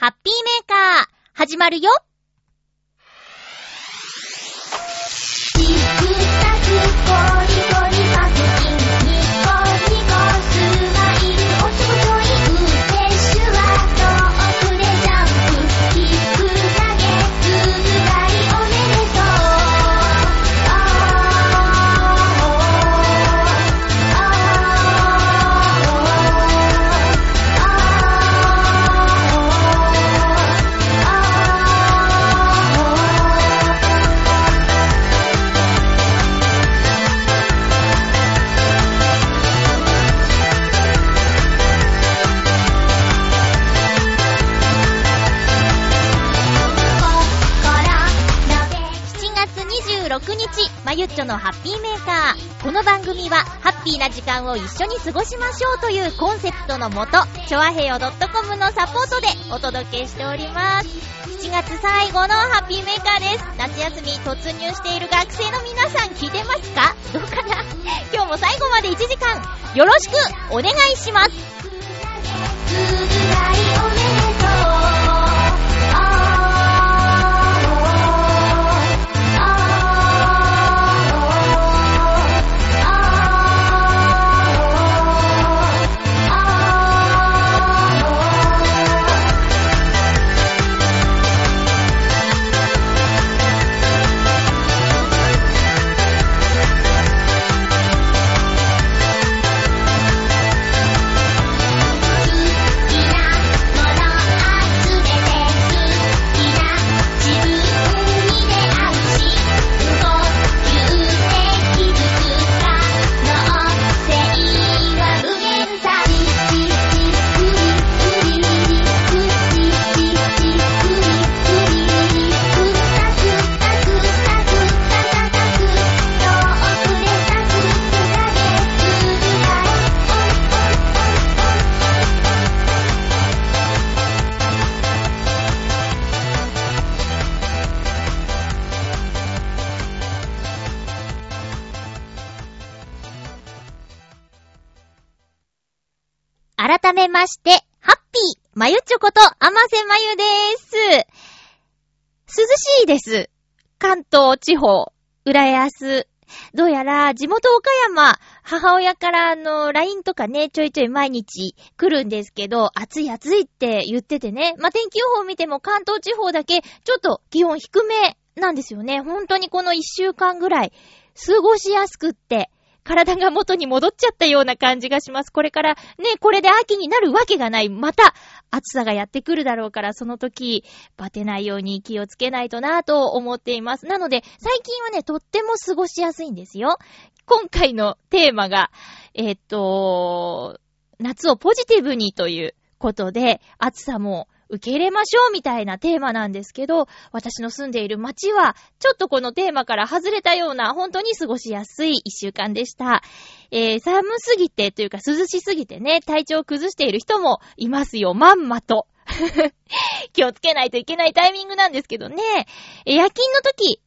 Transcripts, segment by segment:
ハッピーメーカー、始まるよ。日、まゆっちょのハッピーメーカー。この番組は、ハッピーな時間を一緒に過ごしましょうというコンセプトのもと、ちょわへよ .com のサポートでお届けしております。7月最後のハッピーメーカーです。夏休み突入している学生の皆さん聞いてますか？どうかな？今日も最後まで1時間、よろしくお願いします。して、ハッピー、まゆちょこと、あませまゆでーす。涼しいです。関東地方、浦安。どうやら、地元岡山、母親からあの、LINE とかね、ちょいちょい毎日来るんですけど、暑い暑いって言っててね。まあ、天気予報見ても関東地方だけ、ちょっと気温低めなんですよね。本当にこの一週間ぐらい、過ごしやすくって、体が元に戻っちゃったような感じがします。これからね、これで秋になるわけがない。また、暑さがやってくるだろうから、その時、バテないように気をつけないとなぁと思っています。なので、最近はね、とっても過ごしやすいんですよ。今回のテーマが、えーっと、夏をポジティブにということで、暑さも受け入れましょうみたいなテーマなんですけど、私の住んでいる街は、ちょっとこのテーマから外れたような、本当に過ごしやすい一週間でした。えー、寒すぎてというか涼しすぎてね、体調崩している人もいますよ、まんまと。気をつけないといけないタイミングなんですけどね。え夜勤の時、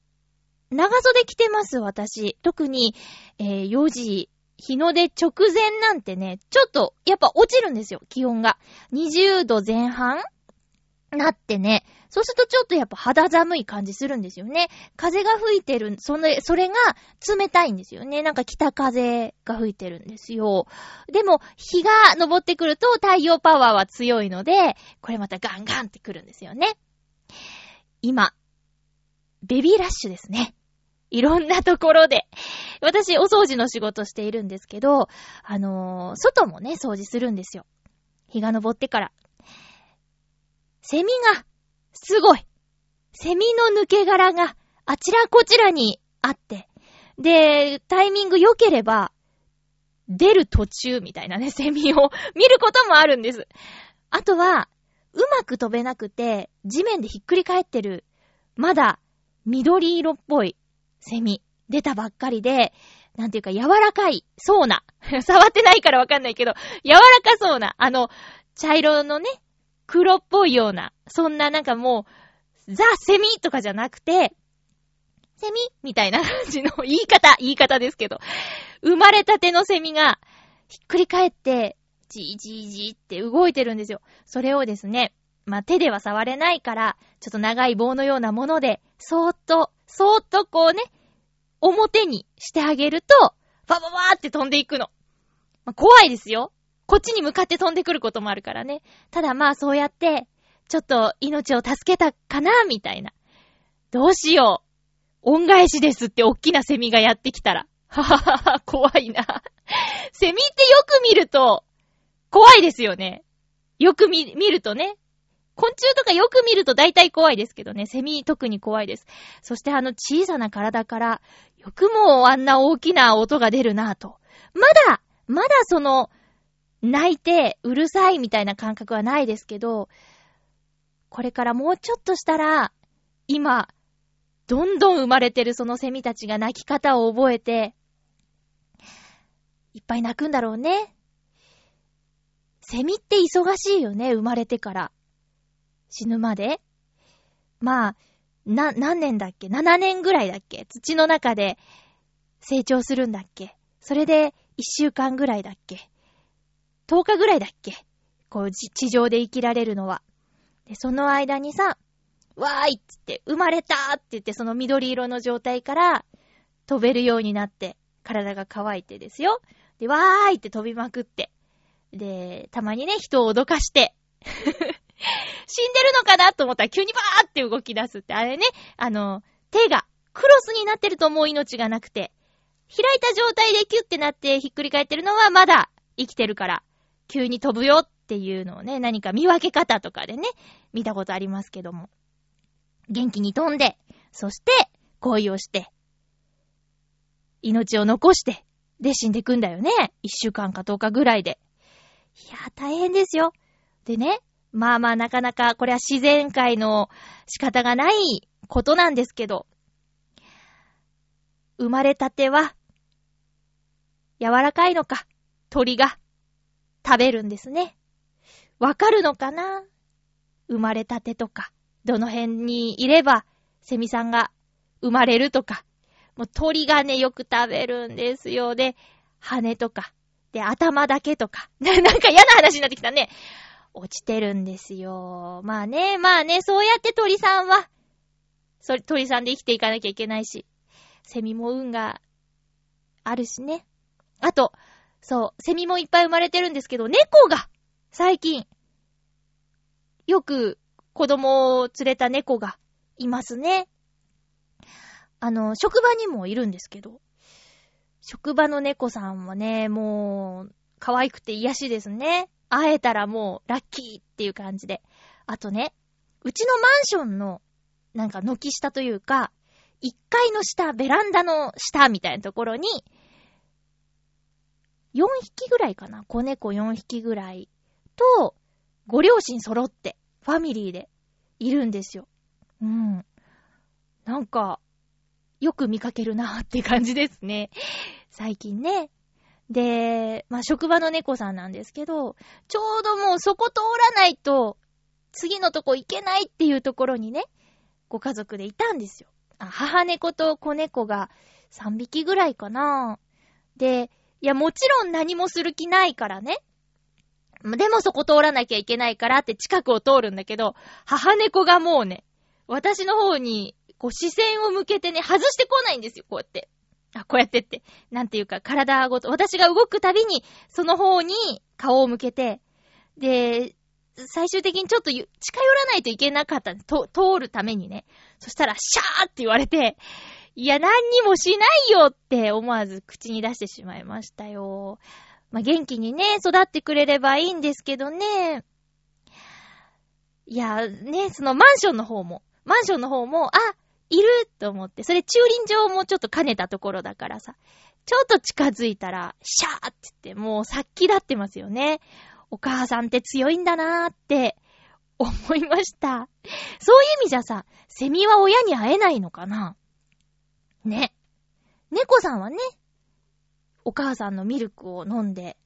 長袖着てます、私。特に、えー4時、日の出直前なんてね、ちょっと、やっぱ落ちるんですよ、気温が。20度前半なってね。そうするとちょっとやっぱ肌寒い感じするんですよね。風が吹いてる、その、それが冷たいんですよね。なんか北風が吹いてるんですよ。でも、日が昇ってくると太陽パワーは強いので、これまたガンガンってくるんですよね。今、ベビーラッシュですね。いろんなところで。私、お掃除の仕事しているんですけど、あのー外もね、掃除するんですよ。日が昇ってから。セミが、すごい。セミの抜け殻が、あちらこちらにあって。で、タイミング良ければ、出る途中みたいなね、セミを見ることもあるんです。あとは、うまく飛べなくて、地面でひっくり返ってる、まだ、緑色っぽいセミ、出たばっかりで、なんていうか柔らかい、そうな。触ってないからわかんないけど、柔らかそうな、あの、茶色のね、黒っぽいような、そんななんかもう、ザ・セミとかじゃなくて、セミみたいな感じの言い方、言い方ですけど、生まれたてのセミが、ひっくり返って、じーじーじーって動いてるんですよ。それをですね、まあ、手では触れないから、ちょっと長い棒のようなもので、そーっと、そーっとこうね、表にしてあげると、バババーって飛んでいくの。まあ、怖いですよ。こっちに向かって飛んでくることもあるからね。ただまあそうやって、ちょっと命を助けたかな、みたいな。どうしよう。恩返しですって大きなセミがやってきたら。はははは、怖いな。セミってよく見ると、怖いですよね。よく見、見るとね。昆虫とかよく見ると大体怖いですけどね。セミ特に怖いです。そしてあの小さな体から、よくもあんな大きな音が出るなぁと。まだ、まだその、泣いてうるさいみたいな感覚はないですけど、これからもうちょっとしたら、今、どんどん生まれてるそのセミたちが泣き方を覚えて、いっぱい泣くんだろうね。セミって忙しいよね、生まれてから。死ぬまで。まあ、な、何年だっけ ?7 年ぐらいだっけ？土の中で成長するんだっけ？それで1週間ぐらいだっけ？?10 日ぐらいだっけ？こう、地上で生きられるのは。で、その間にさ、わーいっつって、生まれたーって言って、その緑色の状態から飛べるようになって、体が乾いてですよ。で、わーいって飛びまくって。で、たまにね、人を脅かして、死んでるのかなと思ったら急にバーって動き出すって、あれね、あの、手がクロスになってるともう命がなくて、開いた状態でキュッてなってひっくり返ってるのはまだ生きてるから、急に飛ぶよっていうのをね、何か見分け方とかでね、見たことありますけども。元気に飛んで、そして恋をして、命を残して、で死んでいくんだよね。一週間か10日ぐらいで。いや、大変ですよ。でね、まあまあなかなかこれは自然界の仕方がないことなんですけど、生まれたては、柔らかいのか、鳥が食べるんですね。わかるのかな？生まれたてとか、どの辺にいれば、セミさんが生まれるとか、もう鳥がね、よく食べるんですよ。で、羽とか、で、頭だけとか、なんか嫌な話になってきたね。落ちてるんですよ。まあね、まあね、そうやって鳥さんは、そ鳥さんで生きていかなきゃいけないし、セミも運があるしね。あと、そう、セミもいっぱい生まれてるんですけど、猫が、最近、よく子供を連れた猫がいますね。あの、職場にもいるんですけど、職場の猫さんはね、もう、可愛くて癒しですね。会えたらもう、ラッキーっていう感じで。あとね、うちのマンションの、なんか軒下というか、1階の下、ベランダの下みたいなところに、4匹ぐらいかな子猫4匹ぐらいと、ご両親揃って、ファミリーで、いるんですよ。うん。なんか、よく見かけるなって感じですね。最近ね。で、まあ、職場の猫さんなんですけど、ちょうどもうそこ通らないと、次のとこ行けないっていうところにね、ご家族でいたんですよ。あ母猫と子猫が3匹ぐらいかな。で、いや、もちろん何もする気ないからね。でもそこ通らなきゃいけないからって近くを通るんだけど、母猫がもうね、私の方に、こう視線を向けてね、外してこないんですよ、こうやって。あ、こうやってって。なんていうか、体ごと、私が動くたびに、その方に顔を向けて、で、最終的にちょっと近寄らないといけなかったんです。と通るためにね。そしたら、シャーって言われて、いや、何にもしないよって思わず口に出してしまいましたよ。まあ、元気にね、育ってくれればいいんですけどね。いや、ね、そのマンションの方も、マンションの方も、あ、いると思って、それ駐輪場もちょっと兼ねたところだからさ、ちょっと近づいたら、シャーって言って、もう殺気立ってますよね。お母さんって強いんだなーって思いました。そういう意味じゃさ、セミは親に会えないのかな？ね。猫さんはね、お母さんのミルクを飲んで、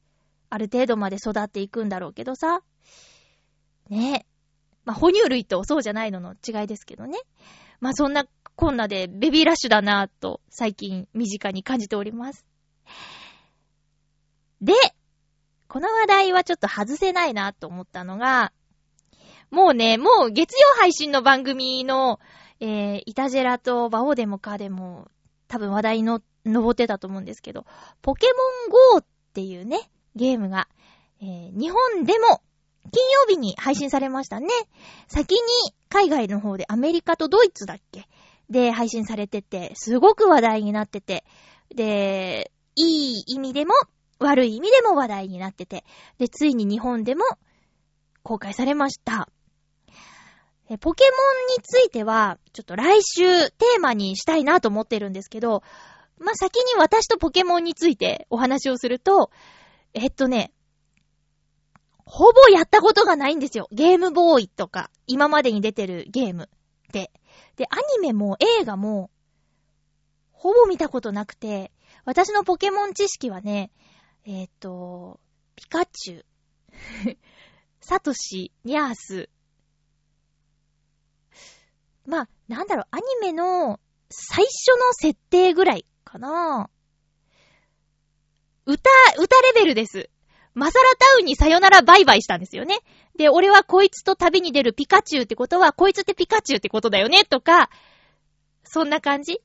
ある程度まで育っていくんだろうけどさ。ね。まあ、哺乳類とそうじゃないのの違いですけどね。まあ、そんなこんなでベビーラッシュだなぁと最近身近に感じております。で、この話題はちょっと外せないなと思ったのが、もうね、もう月曜配信の番組の、えー、イタジェラとバオデモカでも多分話題の、登ってたと思うんですけど、ポケモン GO っていうね、ゲームが、えー、日本でも金曜日に配信されましたね。先に海外の方でアメリカとドイツだっけ？で配信されてて、すごく話題になってて、で、いい意味でも悪い意味でも話題になってて、で、ついに日本でも公開されました。えポケモンについては、ちょっと来週テーマにしたいなと思ってるんですけど、まあ、先に私とポケモンについてお話をすると、えっとね、ほぼやったことがないんですよ。ゲームボーイとか、今までに出てるゲームって。で、アニメも映画も、ほぼ見たことなくて、私のポケモン知識はね、えっ、ー、と、ピカチュウ、サトシ、ニャース。まあ、なんだろう、アニメの最初の設定ぐらいかな。歌、歌レベルです。マサラタウンにさよならバイバイしたんですよね。で、俺はこいつと旅に出るピカチュウってことは、こいつってピカチュウってことだよね、とか、そんな感じ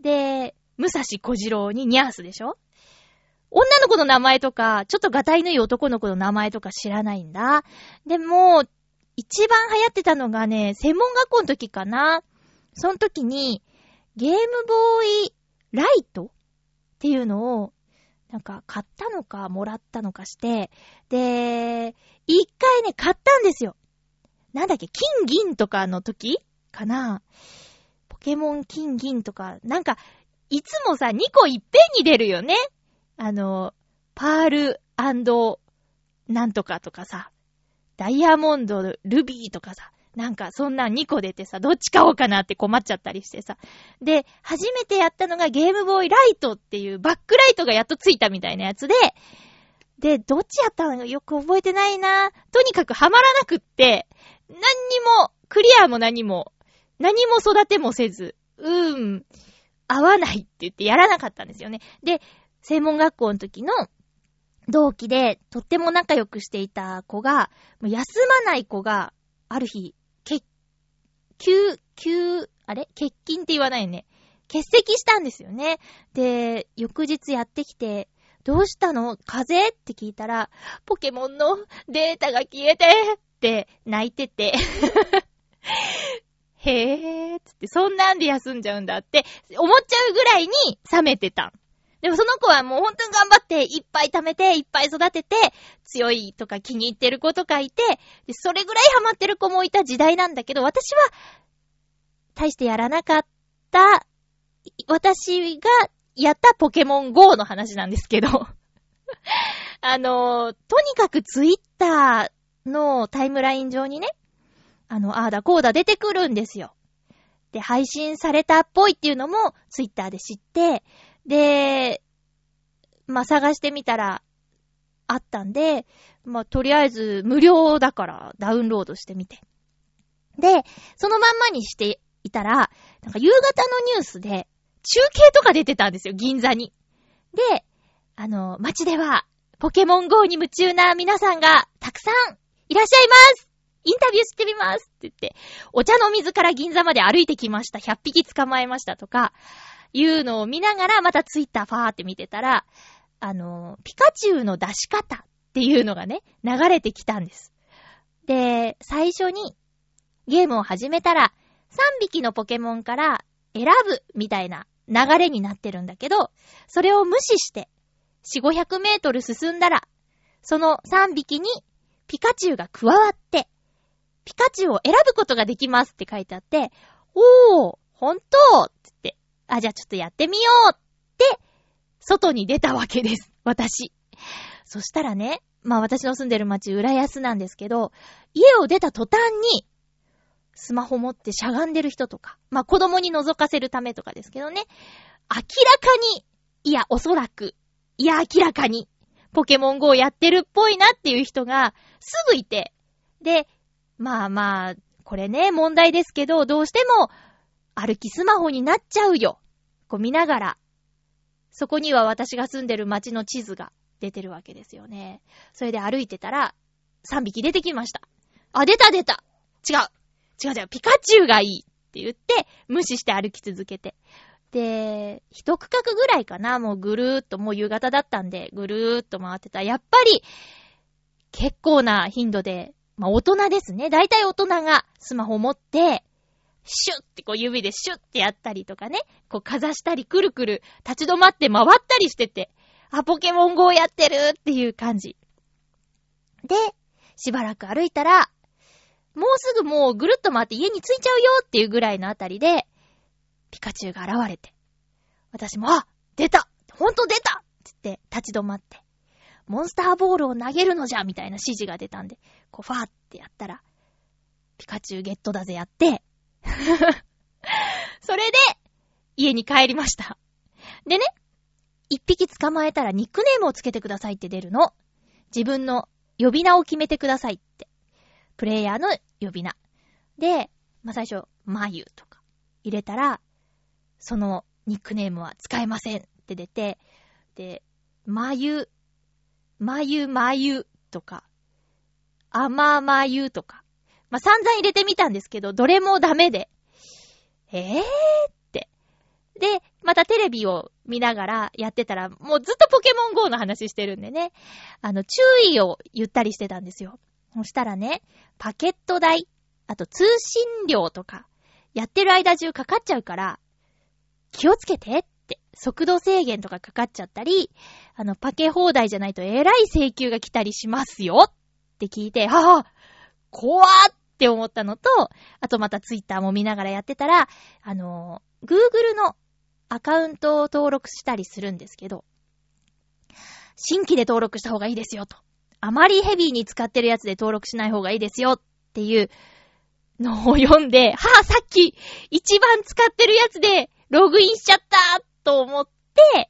で、武蔵小次郎にニャースでしょ女の子の名前とか、ちょっとガタイのいい男の子の名前とか知らないんだ。でも、一番流行ってたのがね、専門学校の時かな。その時に、ゲームボーイライトっていうのをなんか、買ったのか、もらったのかして、で、一回ね、買ったんですよ。なんだっけ、金銀とかの時かなポケモン金銀とか、なんか、いつもさ、2個いっぺんに出るよね。あの、パールなんとかとかさ、ダイヤモンド、ルビーとかさ、なんかそんな2個出てさ、どっち買おうかなって困っちゃったりしてさ。で、初めてやったのがゲームボーイライトっていうバックライトがやっとついたみたいなやつで、で、どっちやったのかよく覚えてないな。とにかくハマらなくって、何にも、クリアも何も、何も育てもせず、うーん、合わないって言ってやらなかったんですよね。で、専門学校の時の同期で、とっても仲良くしていた子が、休まない子が、ある日、休、休、あれ？欠勤って言わないよね。欠席したんですよね。で、翌日やってきて、どうしたの？風？邪って聞いたら、ポケモンのデータが消えてって泣いててへぇーつって、そんなんで休んじゃうんだって思っちゃうぐらいに冷めてた。でもその子はもう本当に頑張って、いっぱい貯めて、いっぱい育てて、強いとか気に入ってる子とかいて、でそれぐらいハマってる子もいた時代なんだけど、私は、大してやらなかった、私がやったポケモン GO の話なんですけど あの、とにかくツイッターのタイムライン上にね、あの、ああだこうだ出てくるんですよ。で、配信されたっぽいっていうのもツイッターで知って、で、まあ、探してみたら、あったんで、まあ、とりあえず無料だからダウンロードしてみて。で、そのまんまにしていたら、なんか夕方のニュースで中継とか出てたんですよ、銀座に。で、あの、街ではポケモン GO に夢中な皆さんがたくさんいらっしゃいますインタビューしてみますって言って、お茶の水から銀座まで歩いてきました。100匹捕まえましたとか、いうのを見ながら、またツイッターファーって見てたら、あの、ピカチュウの出し方っていうのがね、流れてきたんです。で、最初にゲームを始めたら、3匹のポケモンから選ぶみたいな流れになってるんだけど、それを無視して、4、500メートル進んだら、その3匹にピカチュウが加わって、ピカチュウを選ぶことができますって書いてあって、おー、ほんとつって、あ、じゃあちょっとやってみようって、外に出たわけです。私。そしたらね、まあ私の住んでる町、浦安なんですけど、家を出た途端に、スマホ持ってしゃがんでる人とか、まあ子供に覗かせるためとかですけどね、明らかに、いや、おそらく、いや、明らかに、ポケモン GO やってるっぽいなっていう人が、すぐいて、で、まあまあ、これね、問題ですけど、どうしても、歩きスマホになっちゃうよ。こう見ながら。そこには私が住んでる街の地図が出てるわけですよね。それで歩いてたら、3匹出てきました。あ、出た出た違う違う違う、ピカチュウがいいって言って、無視して歩き続けて。で、一区画ぐらいかな、もうぐるーっと、もう夕方だったんで、ぐるーっと回ってた。やっぱり、結構な頻度で、まあ大人ですね。大体大人がスマホ持って、シュッってこう指でシュッってやったりとかね、こうかざしたりくるくる立ち止まって回ったりしてて、あ、ポケモン GO やってるっていう感じ。で、しばらく歩いたら、もうすぐもうぐるっと回って家に着いちゃうよっていうぐらいのあたりで、ピカチュウが現れて、私も、あ出た!ほんと出た!って言って立ち止まって、モンスターボールを投げるのじゃみたいな指示が出たんで、こうファーってやったら、ピカチュウゲットだぜやって、それで、家に帰りました。でね、一匹捕まえたらニックネームをつけてくださいって出るの。自分の呼び名を決めてくださいって。プレイヤーの呼び名。で、まあ、最初、まゆとか入れたら、そのニックネームは使えませんって出て、で、まゆ、まゆまゆとか、あままゆとか、まあ、散々入れてみたんですけど、どれもダメで、えぇー？って。で、またテレビを見ながらやってたら、もうずっとポケモン GO の話してるんでね、あの、注意を言ったりしてたんですよ。そしたらね、パケット代、あと通信料とか、やってる間中かかっちゃうから、気をつけてって、速度制限とかかかっちゃったり、あの、パケ放題じゃないとえらい請求が来たりしますよって聞いて、はぁ、怖ーって思ったのと、あとまたツイッターも見ながらやってたら、あの、Google のアカウントを登録したりするんですけど、新規で登録した方がいいですよと。あまりヘビーに使ってるやつで登録しない方がいいですよっていうのを読んで、はぁ、さっき一番使ってるやつでログインしちゃったと思って、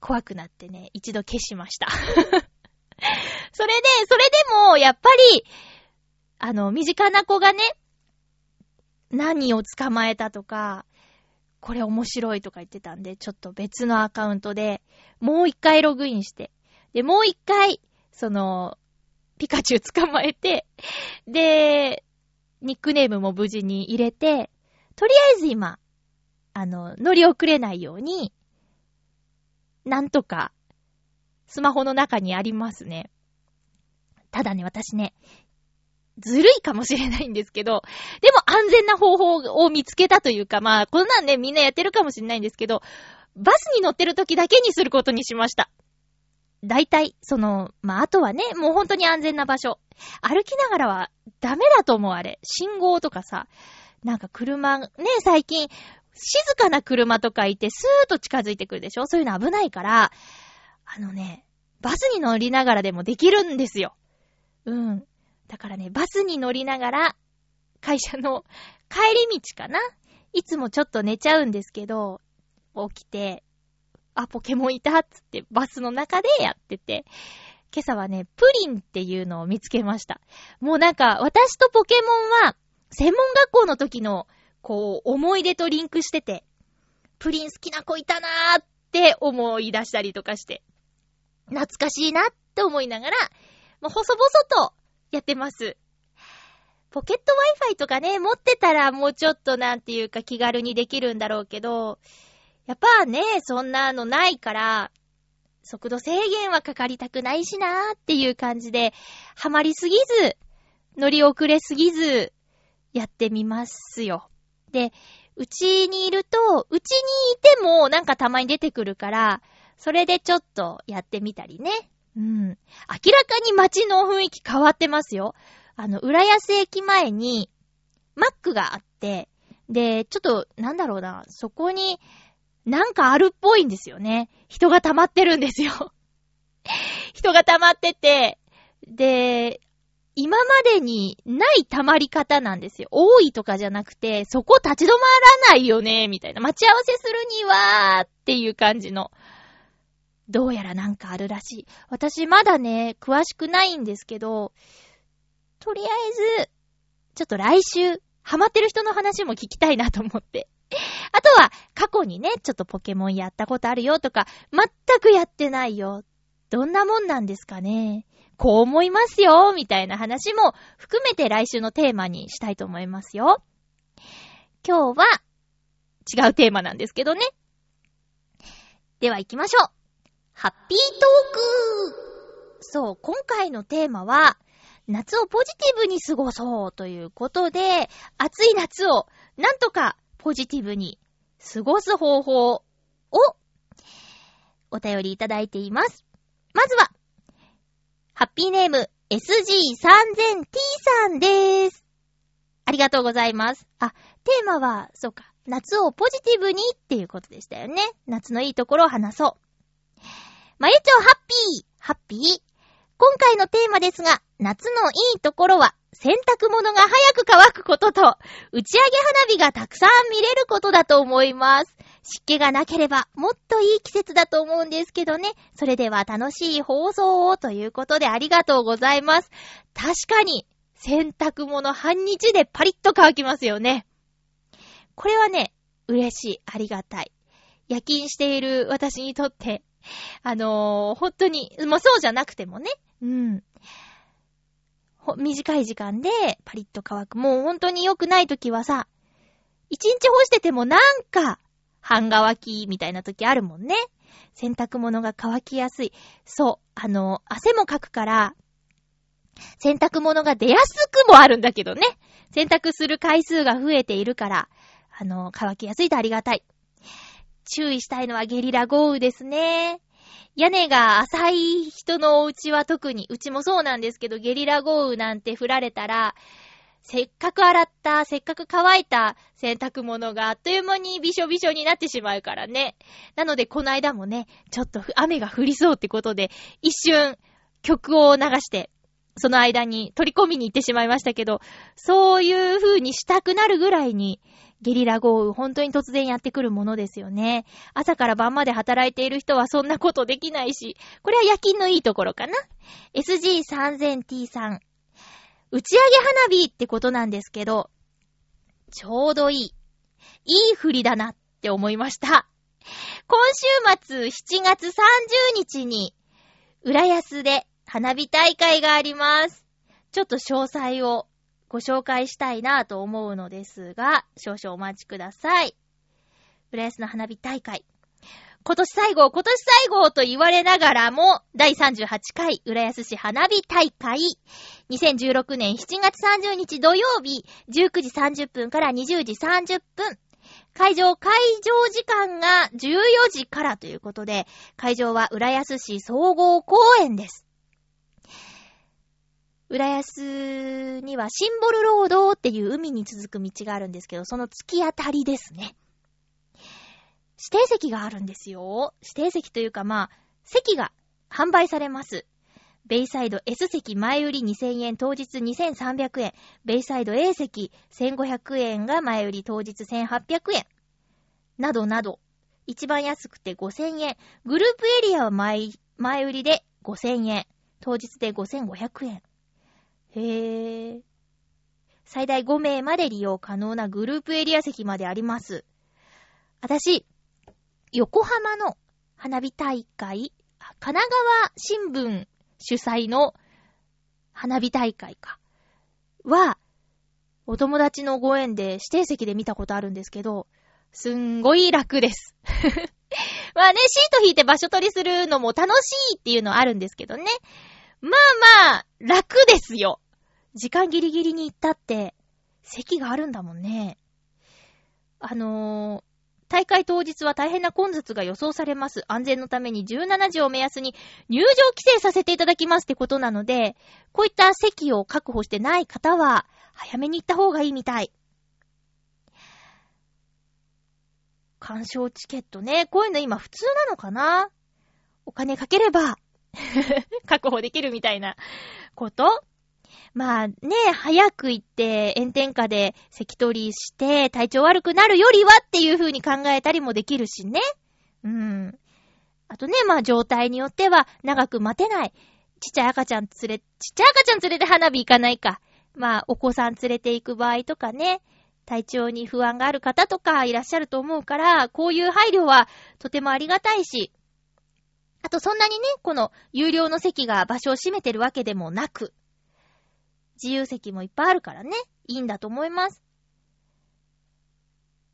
怖くなってね、一度消しました。それで、それでも、やっぱり、あの、身近な子がね、何を捕まえたとか、これ面白いとか言ってたんで、ちょっと別のアカウントで、もう一回ログインして、で、もう一回、その、ピカチュウ捕まえて、で、ニックネームも無事に入れて、とりあえず今、あの、乗り遅れないように、なんとか、スマホの中にありますね。ただね、私ね、ずるいかもしれないんですけど、でも安全な方法を見つけたというか、まあ、こんなんね、みんなやってるかもしれないんですけど、バスに乗ってる時だけにすることにしました。大体、その、まあ、あとはね、もう本当に安全な場所。歩きながらはダメだと思う、あれ。信号とかさ、なんか車、ね、最近、静かな車とかいて、スーッと近づいてくるでしょ？そういうの危ないから、あのね、バスに乗りながらでもできるんですよ。うん。だからね、バスに乗りながら、会社の帰り道かな？いつもちょっと寝ちゃうんですけど、起きて、あ、ポケモンいたっつってバスの中でやってて、今朝はね、プリンっていうのを見つけました。もうなんか、私とポケモンは、専門学校の時の、こう、思い出とリンクしてて、プリン好きな子いたなーって思い出したりとかして、懐かしいなって思いながら、もう細々とやってます。ポケット Wi-Fi とかね、持ってたらもうちょっとなんていうか気軽にできるんだろうけど、やっぱね、そんなのないから、速度制限はかかりたくないしなーっていう感じで、ハマりすぎず、乗り遅れすぎず、やってみますよ。で、うちにいると、うちにいてもなんかたまに出てくるから、それでちょっとやってみたりね。うん。明らかに街の雰囲気変わってますよ。あの、浦安駅前に、マックがあって、で、ちょっと、なんだろうな、そこに、なんかあるっぽいんですよね。人が溜まってるんですよ。人が溜まってて、で、今までにない溜まり方なんですよ。多いとかじゃなくて、そこ立ち止まらないよね、みたいな。待ち合わせするには、っていう感じの。どうやらなんかあるらしい。私まだね、詳しくないんですけど、とりあえず、ちょっと来週、ハマってる人の話も聞きたいなと思って。あとは、過去にね、ちょっとポケモンやったことあるよとか、全くやってないよ、どんなもんなんですかね。こう思いますよ、みたいな話も含めて来週のテーマにしたいと思いますよ。今日は違うテーマなんですけどね。では行きましょう。ハッピートークそう、今回のテーマは、夏をポジティブに過ごそうということで、暑い夏をなんとかポジティブに過ごす方法をお便りいただいています。まずは、ハッピーネーム SG3000T さんです。ありがとうございます。あ、テーマは、そうか、夏をポジティブにっていうことでしたよね。夏のいいところを話そう。まゆちょハッピーハッピー？今回のテーマですが、夏のいいところは、洗濯物が早く乾くことと、打ち上げ花火がたくさん見れることだと思います。湿気がなければ、もっといい季節だと思うんですけどね。それでは楽しい放送をということでありがとうございます。確かに、洗濯物半日でパリッと乾きますよね。これはね、嬉しい、ありがたい。夜勤している私にとって、あのー、本当に、もうそうじゃなくてもね、うん。ほ短い時間でパリッと乾く。もう本当に良くない時はさ、一日干しててもなんか、半乾きみたいな時あるもんね。洗濯物が乾きやすい。そう。あの、汗もかくから、洗濯物が出やすくもあるんだけどね。洗濯する回数が増えているから、あの、乾きやすいとありがたい。注意したいのはゲリラ豪雨ですね。屋根が浅い人のお家は特に、うちもそうなんですけど、ゲリラ豪雨なんて降られたら、せっかく洗った、せっかく乾いた洗濯物があっという間にびしょびしょになってしまうからね。なので、この間もね、ちょっと雨が降りそうってことで、一瞬曲を流して、その間に取り込みに行ってしまいましたけど、そういう風にしたくなるぐらいに、ゲリラ豪雨、本当に突然やってくるものですよね。朝から晩まで働いている人はそんなことできないし、これは夜勤のいいところかな。SG3000T さん。打ち上げ花火ってことなんですけど、ちょうどいい。いい振りだなって思いました。今週末7月30日に、浦安で花火大会があります。ちょっと詳細をご紹介したいなと思うのですが、少々お待ちください。浦安の花火大会。今年最後、今年最後と言われながらも、第38回浦安市花火大会。2016年7月30日土曜日、19時30分から20時30分。会場、会場時間が14時からということで、会場は浦安市総合公園です。浦安にはシンボルロードっていう海に続く道があるんですけど、その突き当たりですね。指定席があるんですよ。指定席というかまあ、席が販売されます。ベイサイド S 席前売り2000円、当日2300円。ベイサイド A 席1500円が前売り当日1800円。などなど。一番安くて5000円。グループエリアは前前売りで5000円。当日で5500円。へぇ。最大5名まで利用可能なグループエリア席まであります。私、横浜の花火大会、神奈川新聞主催の花火大会か。は、お友達のご縁で指定席で見たことあるんですけど、すんごい楽です。まあね、シート引いて場所取りするのも楽しいっていうのはあるんですけどね。まあまあ、楽ですよ。時間ギリギリに行ったって、席があるんだもんね。あのー、大会当日は大変な混雑が予想されます。安全のために17時を目安に入場規制させていただきますってことなので、こういった席を確保してない方は、早めに行った方がいいみたい。鑑賞チケットね。こういうの今普通なのかな？お金かければ、確保できるみたいなことまあね、早く行って炎天下で席取りして体調悪くなるよりはっていう風に考えたりもできるしね。うん。あとね、まあ状態によっては長く待てない。ちっちゃい赤ちゃん連れ、ちっちゃい赤ちゃん連れて花火行かないか。まあお子さん連れて行く場合とかね、体調に不安がある方とかいらっしゃると思うから、こういう配慮はとてもありがたいし、あとそんなにね、この有料の席が場所を占めてるわけでもなく、自由席もいっぱいあるからね、いいんだと思います。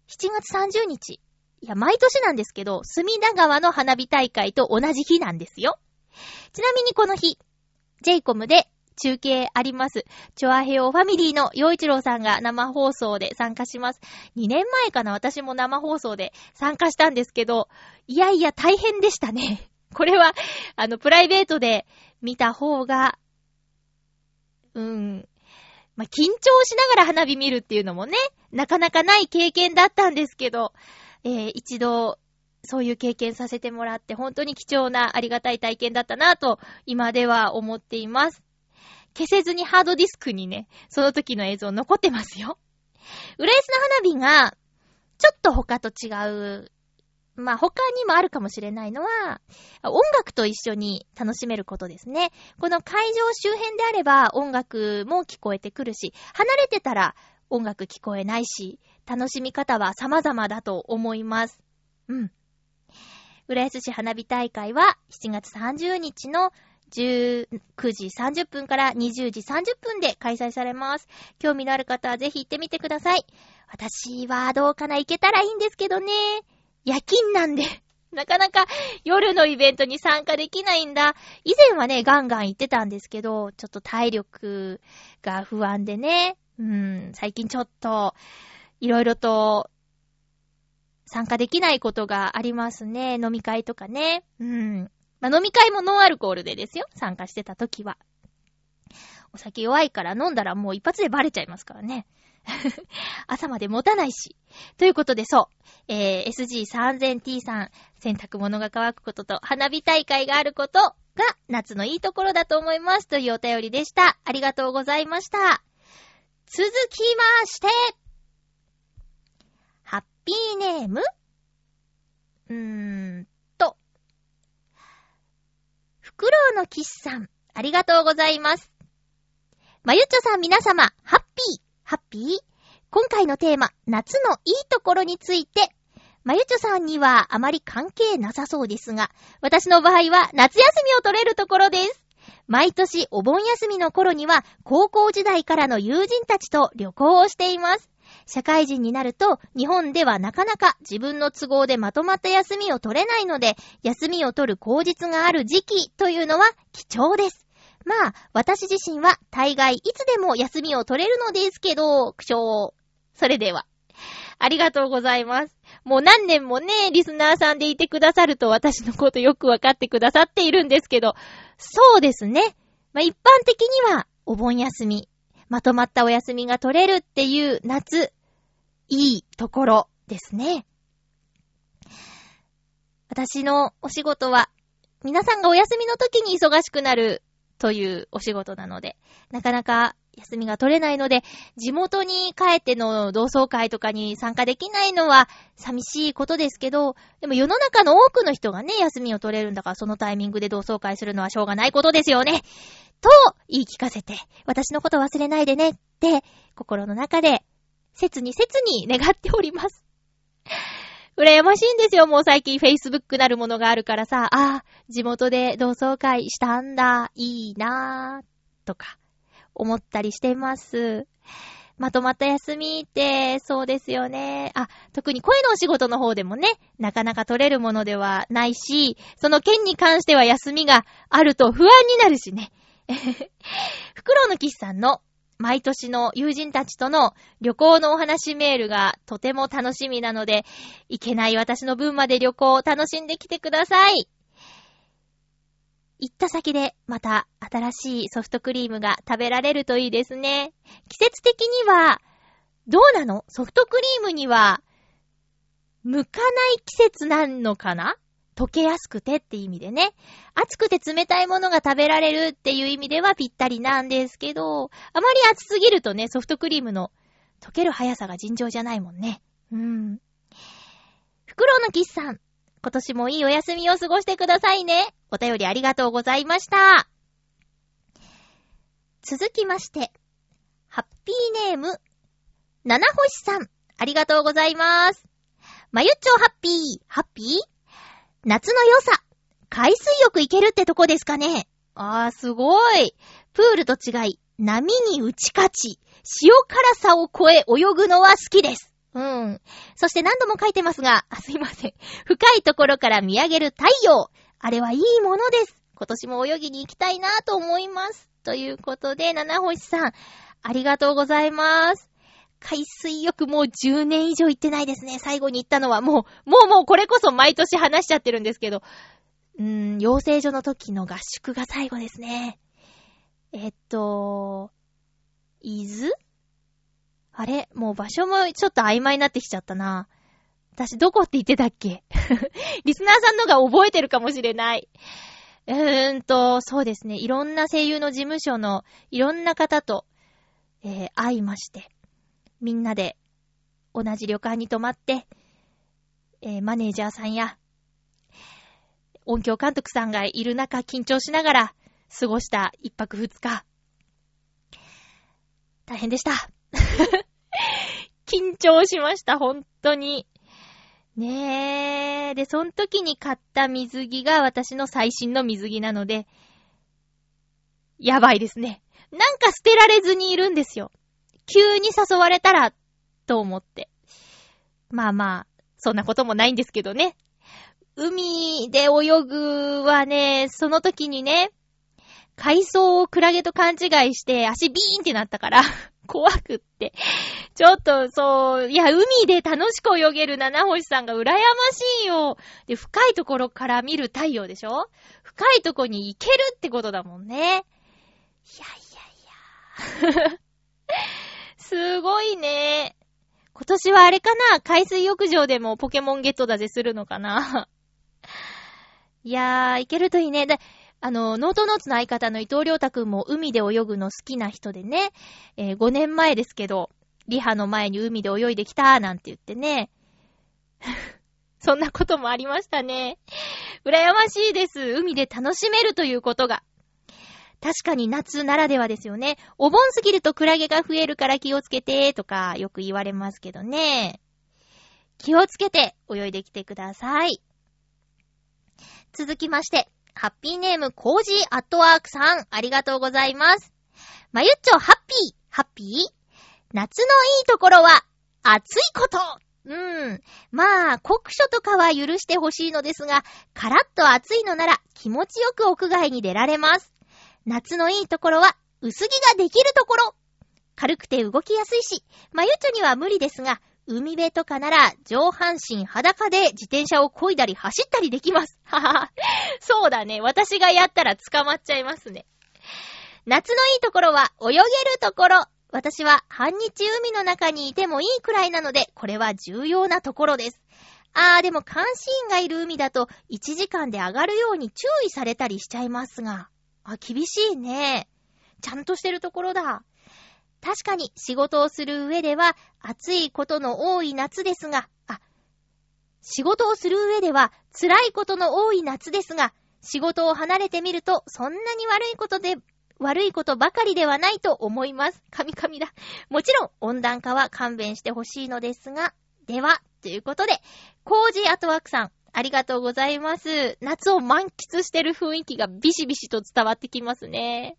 7月30日。いや、毎年なんですけど、隅田川の花火大会と同じ日なんですよ。ちなみにこの日、j イコムで中継あります。チョアヘオファミリーの洋一郎さんが生放送で参加します。2年前かな私も生放送で参加したんですけど、いやいや大変でしたね。これは、あの、プライベートで見た方が、うん、まあ、緊張しながら花火見るっていうのもね、なかなかない経験だったんですけど、えー、一度、そういう経験させてもらって、本当に貴重なありがたい体験だったなと、今では思っています。消せずにハードディスクにね、その時の映像残ってますよ。浦安の花火が、ちょっと他と違う。まあ、他にもあるかもしれないのは、音楽と一緒に楽しめることですね。この会場周辺であれば音楽も聞こえてくるし、離れてたら音楽聞こえないし、楽しみ方は様々だと思います。うん。浦安市花火大会は7月30日の19時30分から20時30分で開催されます。興味のある方はぜひ行ってみてください。私はどうかな行けたらいいんですけどね。夜勤なんで、なかなか夜のイベントに参加できないんだ。以前はね、ガンガン行ってたんですけど、ちょっと体力が不安でね。うん、最近ちょっと、いろいろと参加できないことがありますね。飲み会とかね。うん。まあ、飲み会もノンアルコールでですよ。参加してた時は。お酒弱いから飲んだらもう一発でバレちゃいますからね。朝まで持たないし。ということで、そう。えー、SG3000T さん、洗濯物が乾くことと花火大会があることが夏のいいところだと思います。というお便りでした。ありがとうございました。続きまして、ハッピーネームうーんフクロウのキスさん、ありがとうございます。まゆっちょさん皆様、ハッピー、ハッピー？今回のテーマ、夏のいいところについて、まゆちょさんにはあまり関係なさそうですが、私の場合は夏休みを取れるところです。毎年お盆休みの頃には高校時代からの友人たちと旅行をしています。社会人になると、日本ではなかなか自分の都合でまとまった休みを取れないので、休みを取る口実がある時期というのは貴重です。まあ、私自身は大概いつでも休みを取れるのですけど、苦笑。それでは。ありがとうございます。もう何年もね、リスナーさんでいてくださると私のことよくわかってくださっているんですけど、そうですね。まあ、一般的にはお盆休み、まとまったお休みが取れるっていう夏、いいところですね。私のお仕事は、皆さんがお休みの時に忙しくなるというお仕事なので、なかなか休みが取れないので、地元に帰っての同窓会とかに参加できないのは寂しいことですけど、でも世の中の多くの人がね、休みを取れるんだからそのタイミングで同窓会するのはしょうがないことですよね。と言い聞かせて、私のこと忘れないでねって、心の中で、切に切に願っております。羨ましいんですよ、もう最近 Facebook なるものがあるからさ、ああ、地元で同窓会したんだ、いいなぁ、とか、思ったりしてます。まとまった休みって、そうですよね。あ、特に声のお仕事の方でもね、なかなか取れるものではないし、その件に関しては休みがあると不安になるしね。フクロウのキスさんの毎年の友人たちとの旅行のお話メールがとても楽しみなので、行けない私の分まで旅行を楽しんできてください。行った先でまた新しいソフトクリームが食べられるといいですね。季節的には、どうなの？ソフトクリームには、向かない季節なのかな？溶けやすくてって意味でね。熱くて冷たいものが食べられるっていう意味ではぴったりなんですけど、あまり熱すぎるとね、ソフトクリームの溶ける速さが尋常じゃないもんね。うん。フクロウのキスさん、今年もいいお休みを過ごしてくださいね。お便りありがとうございました。続きまして、ハッピーネーム、七星さん、ありがとうございます。まゆっちょハッピー、ハッピー？夏の良さ。海水浴行けるってとこですかね。あー、すごい。プールと違い、波に打ち勝ち、塩辛さを超え泳ぐのは好きです。うん。そして何度も書いてますが、あすいません。深いところから見上げる太陽。あれはいいものです。今年も泳ぎに行きたいなと思います。ということで、七星さん、ありがとうございます。海水浴もう10年以上行ってないですね。最後に行ったのはもう、もうもうこれこそ毎年話しちゃってるんですけど、うーん、養成所の時の合宿が最後ですね。えっと、伊豆？あれ？もう場所もちょっと曖昧になってきちゃったな。私どこって言ってたっけ？リスナーさんのが覚えてるかもしれない。うーんと、そうですね。いろんな声優の事務所のいろんな方と、えー会いまして、みんなで同じ旅館に泊まって、えーマネージャーさんや、音響監督さんがいる中緊張しながら過ごした一泊二日。大変でした。緊張しました、本当に。ねえ。で、その時に買った水着が私の最新の水着なので、やばいですね。なんか捨てられずにいるんですよ。急に誘われたら、と思って。まあまあ、そんなこともないんですけどね。海で泳ぐはね、その時にね、海藻をクラゲと勘違いして足ビーンってなったから、怖くって。ちょっと、そう、いや、海で楽しく泳げる七星さんが羨ましいよ。で、深いところから見る太陽でしょ？深いとこに行けるってことだもんね。いやいやいや。すごいね。今年はあれかな？海水浴場でもポケモンゲットだぜするのかな？いやー、いけるといいね。あの、ノートノーツの相方の伊藤良太くんも海で泳ぐの好きな人でね、えー5年前ですけど、リハの前に海で泳いできたーなんて言ってね。そんなこともありましたね。羨ましいです。海で楽しめるということが。確かに夏ならではですよね。お盆過ぎるとクラゲが増えるから気をつけて、とかよく言われますけどね。気をつけて泳いできてください。続きまして、ハッピーネームコージーアットワークさん、ありがとうございます。まゆっちょ、ハッピー、ハッピー？夏のいいところは、暑いことうん。まあ、酷暑とかは許してほしいのですが、カラッと暑いのなら気持ちよく屋外に出られます。夏のいいところは、薄着ができるところ。軽くて動きやすいし、まゆちょには無理ですが、海辺とかなら上半身裸で自転車を漕いだり走ったりできます。ははは。そうだね。私がやったら捕まっちゃいますね。夏のいいところは泳げるところ。私は半日海の中にいてもいいくらいなので、これは重要なところです。あー、でも監視員がいる海だと1時間で上がるように注意されたりしちゃいますが。あ、厳しいね。ちゃんとしてるところだ。確かに仕事をする上では暑いことの多い夏ですが、あ、仕事をする上では辛いことの多い夏ですが、仕事を離れてみるとそんなに悪いことで、悪いことばかりではないと思います。神々だ。もちろん温暖化は勘弁してほしいのですが、では、ということで、コージーアトワークさん、ありがとうございます。夏を満喫してる雰囲気がビシビシと伝わってきますね。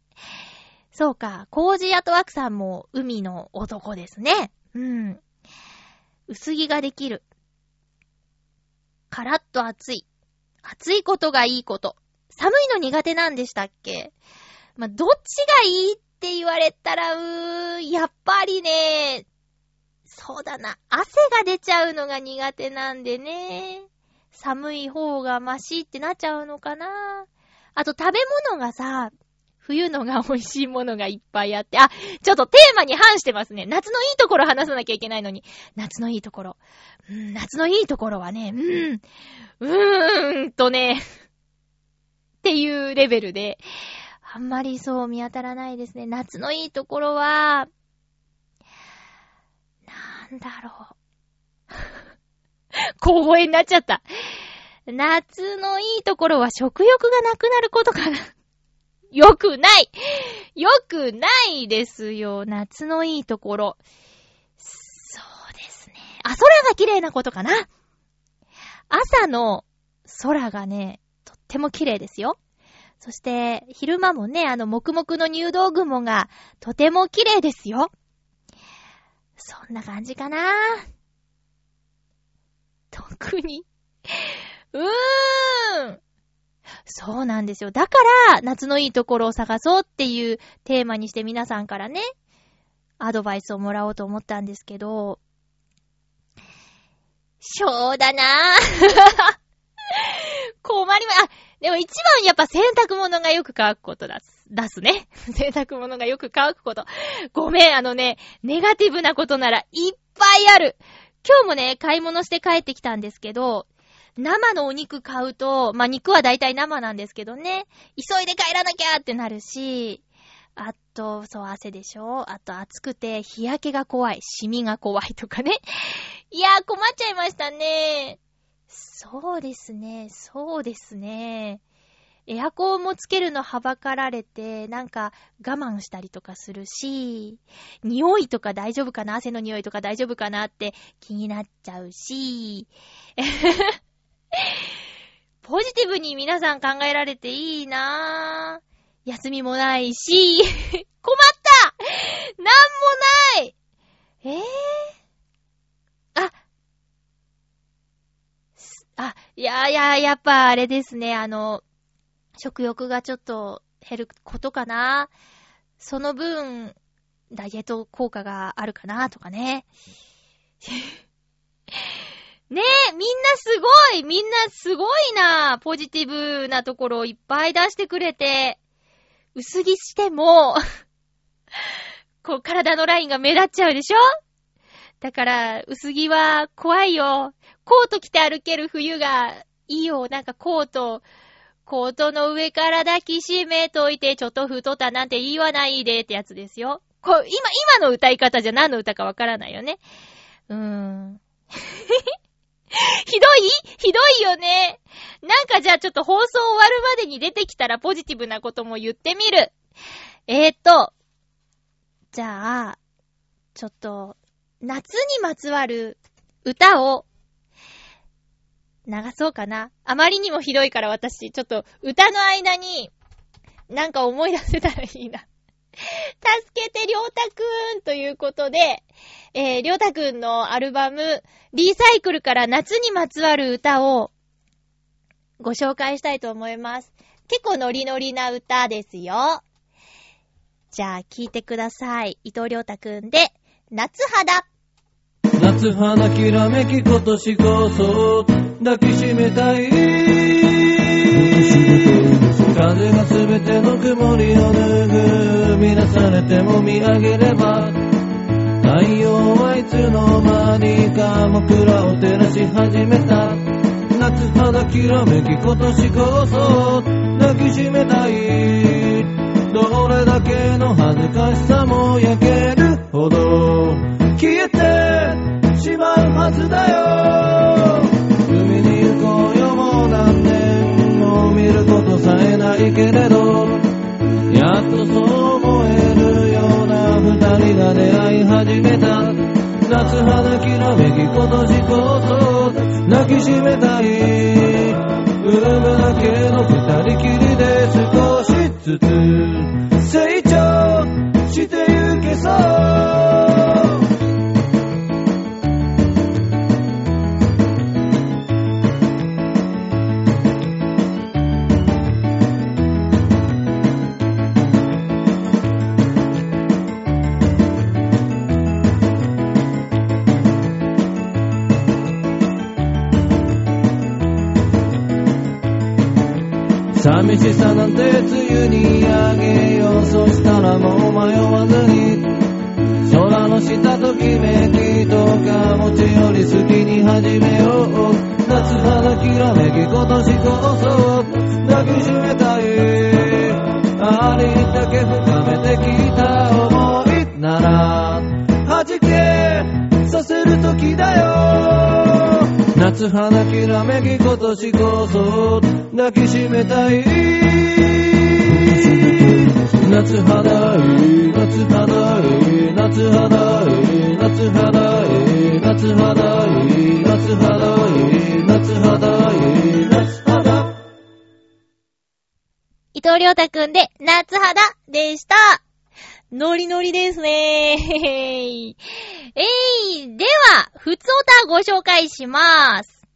そうか、コージーアトワークさんも海の男ですね。うん。薄着ができる。カラッと暑い。暑いことがいいこと。寒いの苦手なんでしたっけ？まあ、どっちがいいって言われたら、うーん、やっぱりね、そうだな。汗が出ちゃうのが苦手なんでね。寒い方がマシってなっちゃうのかな。あと食べ物がさ、冬のが美味しいものがいっぱいあって、あ、ちょっとテーマに反してますね。夏のいいところ話さなきゃいけないのに。夏のいいところ。うん、夏のいいところはね、うん、うーんとね、っていうレベルで、あんまりそう見当たらないですね。夏のいいところは、なんだろう。小声になっちゃった。夏のいいところは食欲がなくなることかな。よくないよくないですよ。夏のいいところ。そうですね。あ、空が綺麗なことかな。朝の空がね、とっっても綺麗ですよ。そして、昼間もね、あの、黙々の入道雲がとても綺麗ですよ。そんな感じかな特に。うーん。そうなんですよ。だから、夏のいいところを探そうっていうテーマにして皆さんからね、アドバイスをもらおうと思ったんですけど、そうだなぁ。困りま、あ、でも一番やっぱ洗濯物がよく乾くことだす、出すね。洗濯物がよく乾くこと。ごめん、あのね、ネガティブなことならいっぱいある。今日もね、買い物して帰ってきたんですけど、生のお肉買うと、まあ、肉はだいたい生なんですけどね、急いで帰らなきゃってなるし、あと、そう、汗でしょ？あと、暑くて、日焼けが怖い、シミが怖いとかね。いやー、困っちゃいましたね。そうですね、そうですね。エアコンもつけるのはばかられて、なんか我慢したりとかするし、匂いとか大丈夫かな？汗の匂いとか大丈夫かなって気になっちゃうし、ポジティブに皆さん考えられていいな。ぁ。休みもないし、困った！なんもない！えぇ、あ、あ、いやいや、やっぱあれですね、あの、食欲がちょっと減ることかな。その分、ダイエット効果があるかなとかね。ねえ、みんなすごいみんなすごいなポジティブなところをいっぱい出してくれて、薄着しても、こう体のラインが目立っちゃうでしょ？だから、薄着は怖いよ。コート着て歩ける冬がいいよ。なんかコート、コートの上から抱きしめといて、ちょっと太ったなんて言わないでってやつですよ。こ、今、今の歌い方じゃ何の歌かわからないよね。うーん。ひどい？ひどいよね。なんかじゃあちょっと放送終わるまでに出てきたらポジティブなことも言ってみる。えーっと、じゃあ、ちょっと、夏にまつわる歌を流そうかな。あまりにもひどいから私、ちょっと歌の間になんか思い出せたらいいな。助けて、りょうたくんということで、えー、りょうたくんのアルバム、リサイクルから夏にまつわる歌をご紹介したいと思います。結構ノリノリな歌ですよ。じゃあ、聞いてください。伊藤りょうたくんで、夏肌。夏花きらめき今年こそ抱きしめたい。風がすべての曇りを脱ぐ乱されても見上げれば太陽はいつの間にか僕らを照らし始めた。夏肌きらめき今年こそ抱きしめたい。どれだけの恥ずかしさも焼けるほど消えてしまうはずだよ海に行こうよもう何年も見ることさえないけれどやっとそう思えるような二人が出会い始めた夏肌きらめき今年こそ抱きしめたい産むだけの二人きりで少しずつ成長してゆけそう。しさなんて梅雨にあげようそしたらもう迷わずに空の下ときめきとか持ちより好きに始めよう夏肌きらめき今年こそ抱きしめたいありだけ深めてきた思いなら弾けさせる時だよ夏花きらめき今年こそ抱きしめたい。夏肌い夏肌い夏肌い夏肌い夏肌い夏肌い夏肌い夏肌伊藤良太くんで、夏肌でした。ノリノリですねー。えい、では、ふつおたご紹介しまーす。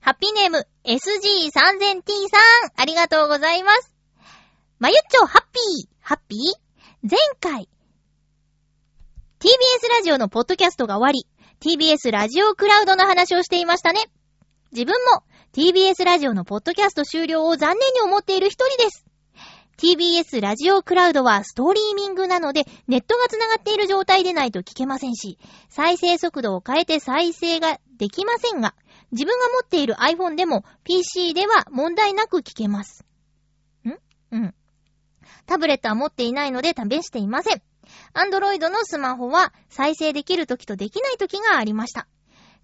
ハッピーネーム、SG3000T さん、ありがとうございます。まゆっちょ、ハッピー、ハッピー？前回、TBS ラジオのポッドキャストが終わり、TBS ラジオクラウドの話をしていましたね。自分も TBS ラジオのポッドキャスト終了を残念に思っている一人です。TBS ラジオクラウドはストリーミングなのでネットが繋がっている状態でないと聞けませんし、再生速度を変えて再生ができませんが、自分が持っている iPhone でも PC では問題なく聞けます。ん？うん。タブレットは持っていないので試していません。Android のスマホは再生できる時とできない時がありました。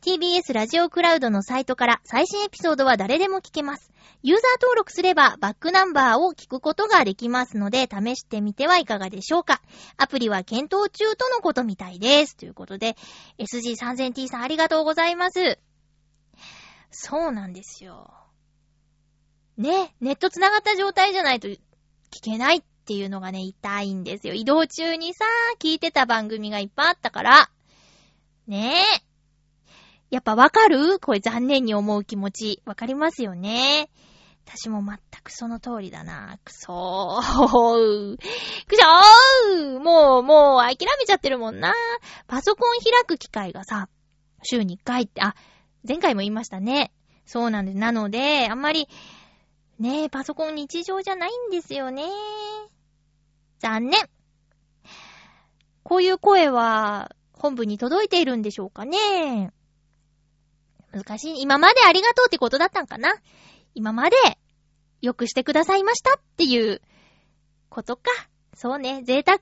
TBS ラジオクラウドのサイトから最新エピソードは誰でも聞けます。ユーザー登録すればバックナンバーを聞くことができますので試してみてはいかがでしょうか。アプリは検討中とのことみたいです。ということで、SG3000T さんありがとうございます。そうなんですよ。ね、ネット繋がった状態じゃないと聞けないっっていうのがね、痛いんですよ。移動中にさ、聞いてた番組がいっぱいあったから。ねえ。やっぱわかる？これ残念に思う気持ち。わかりますよね。私も全くその通りだな。くそー。くそーもう、もう諦めちゃってるもんな。パソコン開く機会がさ、週に1回って、あ、前回も言いましたね。そうなんです。なので、あんまり、ねえ、パソコン日常じゃないんですよね。残念。こういう声は、本部に届いているんでしょうかね。難しい。今までありがとうってことだったんかな。今まで、よくしてくださいましたっていう、ことか。そうね、贅沢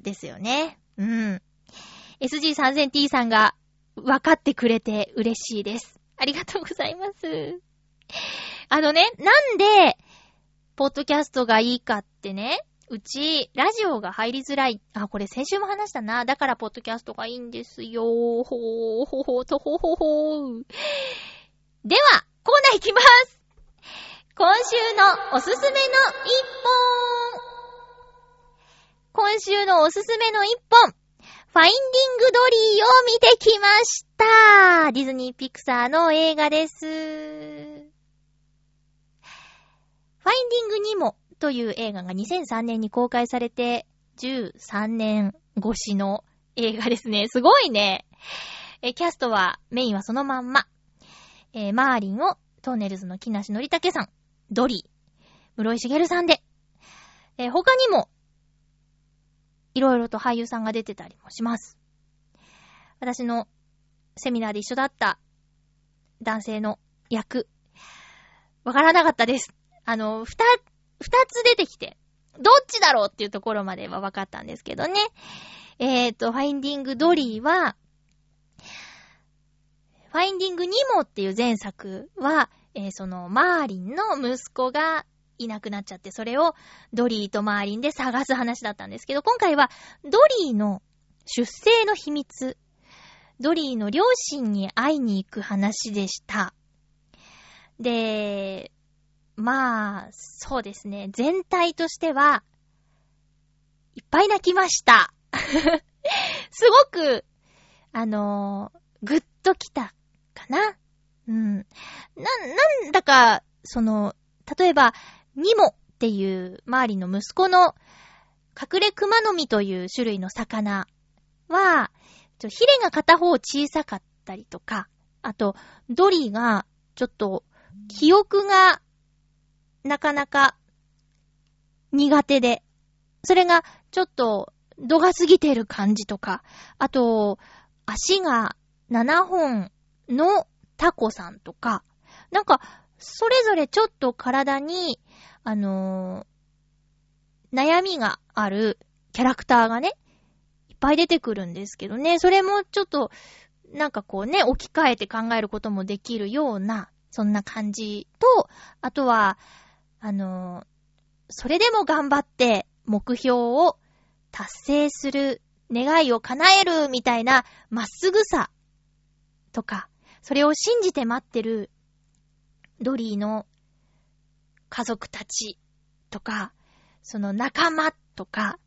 ですよね。うん。SG3000T さんが、分かってくれて嬉しいです。ありがとうございます。あのね、なんで、ポッドキャストがいいかってね、うち、ラジオが入りづらい。あ、これ先週も話したな。だから、ポッドキャストがいいんですよ。ほー、ほほとほほほー。では、コーナーいきます。今週のおすすめの一本。今週のおすすめの一本。ファインディングドリーを見てきました。ディズニーピクサーの映画です。ファインディングニモという映画が2003年に公開されて13年越しの映画ですね。すごいね。えキャストは、メインはそのまんま。えーマーリンをトンネルズの木梨憲武さん、ドリー、室井茂さんで、えー他にも、いろいろと俳優さんが出てたりもします。私のセミナーで一緒だった男性の役、わからなかったです。あの、二、二つ出てきて、どっちだろうっていうところまでは分かったんですけどね。えーと、ファインディングドリーは、ファインディングニモっていう前作は、えーその、マーリンの息子がいなくなっちゃって、それをドリーとマーリンで探す話だったんですけど、今回はドリーの出生の秘密、ドリーの両親に会いに行く話でした。で、まあ、そうですね。全体としては、いっぱい泣きました。すごく、あのーぐっときたかな。うん。な、なんだか、その、例えば、ニモっていう周りの息子の隠れクマノミという種類の魚は、ヒレが片方小さかったりとか、あと、ドリーが、ちょっと、記憶が、なかなか、苦手で、それが、ちょっと、度が過ぎてる感じとか、あと、足が7本のタコさんとか、なんか、それぞれちょっと体に、あのー悩みがあるキャラクターがね、いっぱい出てくるんですけどね、それもちょっと、なんかこうね、置き換えて考えることもできるような、そんな感じと、あとは、あのそれでも頑張って目標を達成する、願いを叶えるみたいなまっすぐさとか、それを信じて待ってるドリーの家族たちとか、その仲間とか、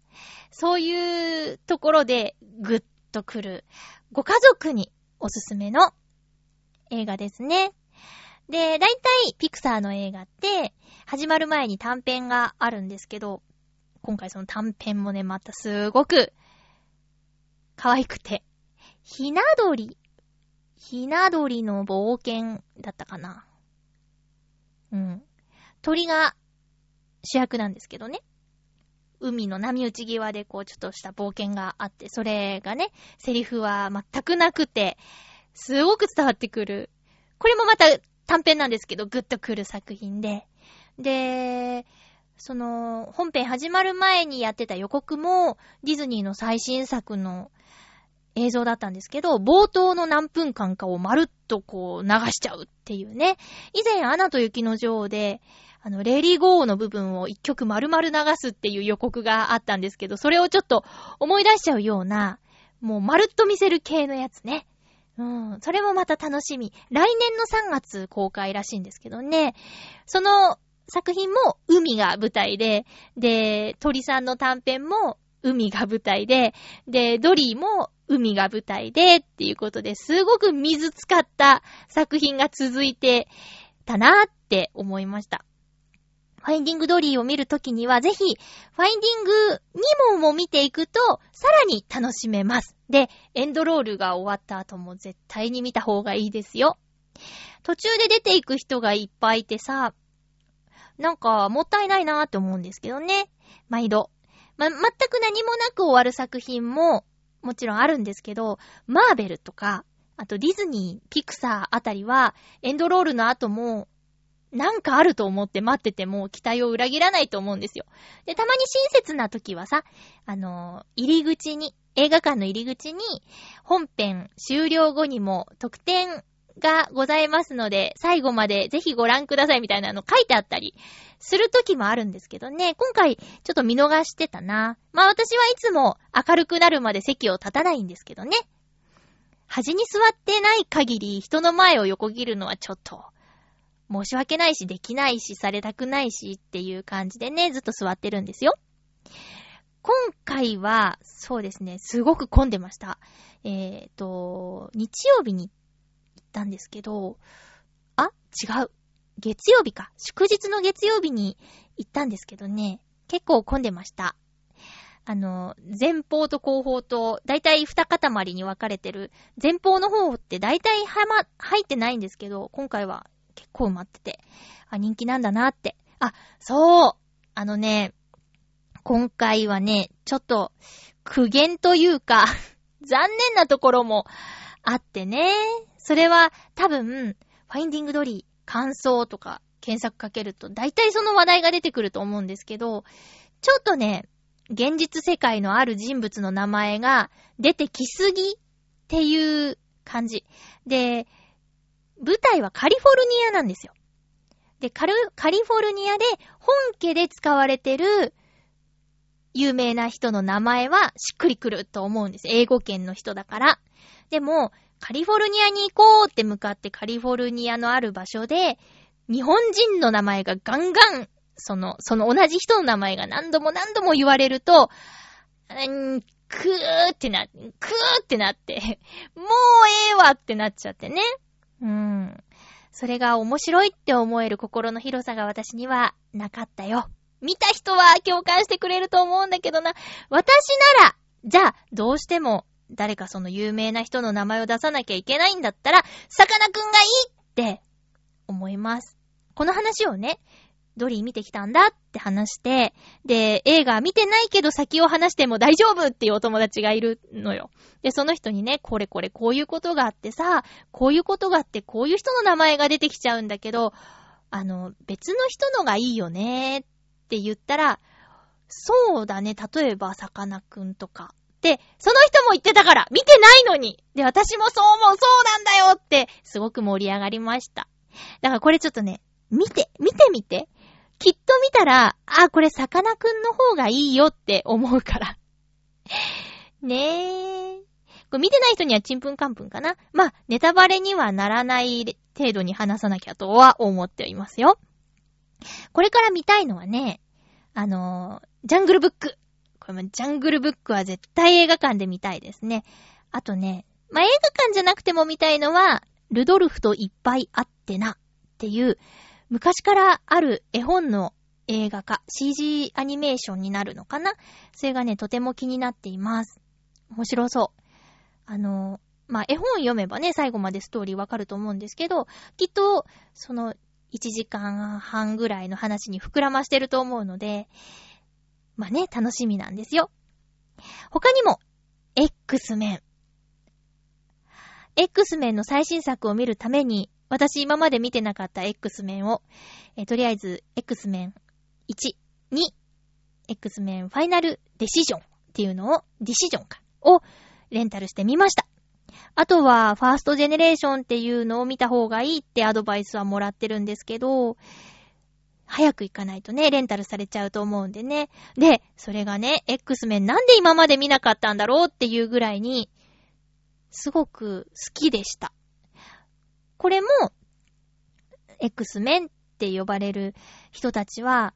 そういうところでグッとくる、ご家族におすすめの映画ですね。で、だいたいピクサーの映画って、始まる前に短編があるんですけど、今回その短編もね、またすごく可愛くて、ひな鳥、ひな鳥の冒険だったかな。うん。鳥が主役なんですけどね。海の波打ち際でこうちょっとした冒険があって、それがね、セリフは全くなくて、すごく伝わってくる。これもまた短編なんですけど、グッとくる作品で。で、その、本編始まる前にやってた予告も、ディズニーの最新作の映像だったんですけど、冒頭の何分間かをまるっとこう流しちゃうっていうね。以前、アナと雪の女王で、あの、レリーゴーの部分を一曲丸々流すっていう予告があったんですけど、それをちょっと思い出しちゃうような、もうまるっと見せる系のやつね。うん。それもまた楽しみ。来年の3月公開らしいんですけどね。その作品も海が舞台で、で、鳥さんの短編も海が舞台で、で、ドリーも海が舞台でっていうことですごく水使った作品が続いてたなって思いました。ファインディングドリーを見るときには、ぜひ、ファインディングニモも見ていくと、さらに楽しめます。で、エンドロールが終わった後も絶対に見た方がいいですよ。途中で出ていく人がいっぱいいてさ、なんか、もったいないなーって思うんですけどね。毎度。ま、全く何もなく終わる作品も、もちろんあるんですけど、マーベルとか、あとディズニー、ピクサーあたりは、エンドロールの後も、なんかあると思って待ってても期待を裏切らないと思うんですよ。で、たまに親切な時はさ、あのー入り口に、映画館の入り口に、本編終了後にも特典がございますので、最後までぜひご覧くださいみたいなの書いてあったりする時もあるんですけどね、今回ちょっと見逃してたな。まあ私はいつも明るくなるまで席を立たないんですけどね。端に座ってない限り人の前を横切るのはちょっと申し訳ないし、できないし、されたくないしっていう感じでね、ずっと座ってるんですよ。今回は、そうですね、すごく混んでました。えっ、と、日曜日に行ったんですけど、あ、違う。月曜日か。祝日の月曜日に行ったんですけどね、結構混んでました。あの、前方と後方と、だいたい二塊に分かれてる、前方の方ってだいたいはま、入ってないんですけど、今回は結構埋まってて、あ、人気なんだなって。あ、そうあのね、今回はね、ちょっと、苦言というか、残念なところもあってね。それは多分、ファインディングドリー、感想とか検索かけると、大体その話題が出てくると思うんですけど、ちょっとね、現実世界のある人物の名前が出てきすぎっていう感じ。で、舞台はカリフォルニアなんですよ。で、カル、カリフォルニアで本家で使われてる有名な人の名前はしっくりくると思うんです。英語圏の人だから。でも、カリフォルニアに行こうって向かってカリフォルニアのある場所で、日本人の名前がガンガン、その、その同じ人の名前が何度も何度も言われると、んーくーってな、くーってなって、もうええわってなっちゃってね。それが面白いって思える心の広さが私にはなかったよ。見た人は共感してくれると思うんだけどな。私なら、じゃあ、どうしても、誰かその有名な人の名前を出さなきゃいけないんだったら、さかなクンがいいって思います。この話をね、ドリー見てきたんだって話して、で、映画見てないけど先を話しても大丈夫っていうお友達がいるのよ。で、その人にね、これこれこういうことがあってさ、こういうことがあってこういう人の名前が出てきちゃうんだけど、あの、別の人のがいいよねって言ったら、そうだね、例えば、さかなクンとか。で、その人も言ってたから、見てないのにで、私もそう思う、そうなんだよって、すごく盛り上がりました。だからこれちょっとね、見て、見てみて。きっと見たら、あ、これさかなクンの方がいいよって思うから。ねえ。これ見てない人にはちんぷんかんぷんかな。まあ、ネタバレにはならない程度に話さなきゃとは思っていますよ。これから見たいのはね、あのージャングルブック。これもジャングルブックは絶対映画館で見たいですね。あとね、まあ、映画館じゃなくても見たいのは、ルドルフといっぱいあってなっていう、昔からある絵本の映画化、CG アニメーションになるのかな？それがね、とても気になっています。面白そう。あの、まあ、絵本読めばね、最後までストーリーわかると思うんですけど、きっと、その、1時間半ぐらいの話に膨らましてると思うので、まあね、楽しみなんですよ。他にも、X メン。X メンの最新作を見るために、私今まで見てなかった X メンを、えーとりあえず X メン1、2、X メンファイナルデシジョンっていうのを、ディシジョンか、をレンタルしてみました。あとは、ファーストジェネレーションっていうのを見た方がいいってアドバイスはもらってるんですけど、早く行かないとね、レンタルされちゃうと思うんでね。で、それがね、X メンなんで今まで見なかったんだろうっていうぐらいに、すごく好きでした。これも、X メンって呼ばれる人たちは、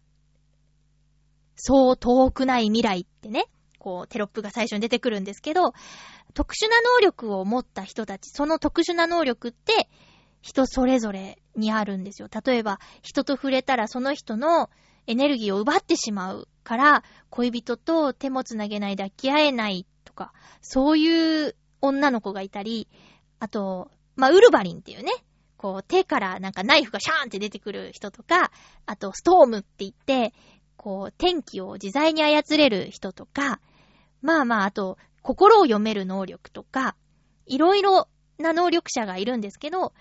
そう遠くない未来ってね、こうテロップが最初に出てくるんですけど、特殊な能力を持った人たち、その特殊な能力って人それぞれにあるんですよ。例えば、人と触れたらその人のエネルギーを奪ってしまうから、恋人と手もつなげない抱き合えないとか、そういう女の子がいたり、あと、まあ、ウルバリンっていうね、こう手からなんかナイフがシャーンって出てくる人とか、あとストームって言って、こう天気を自在に操れる人とか、まあまあ、あと、心を読める能力とか、いろいろな能力者がいるんですけど、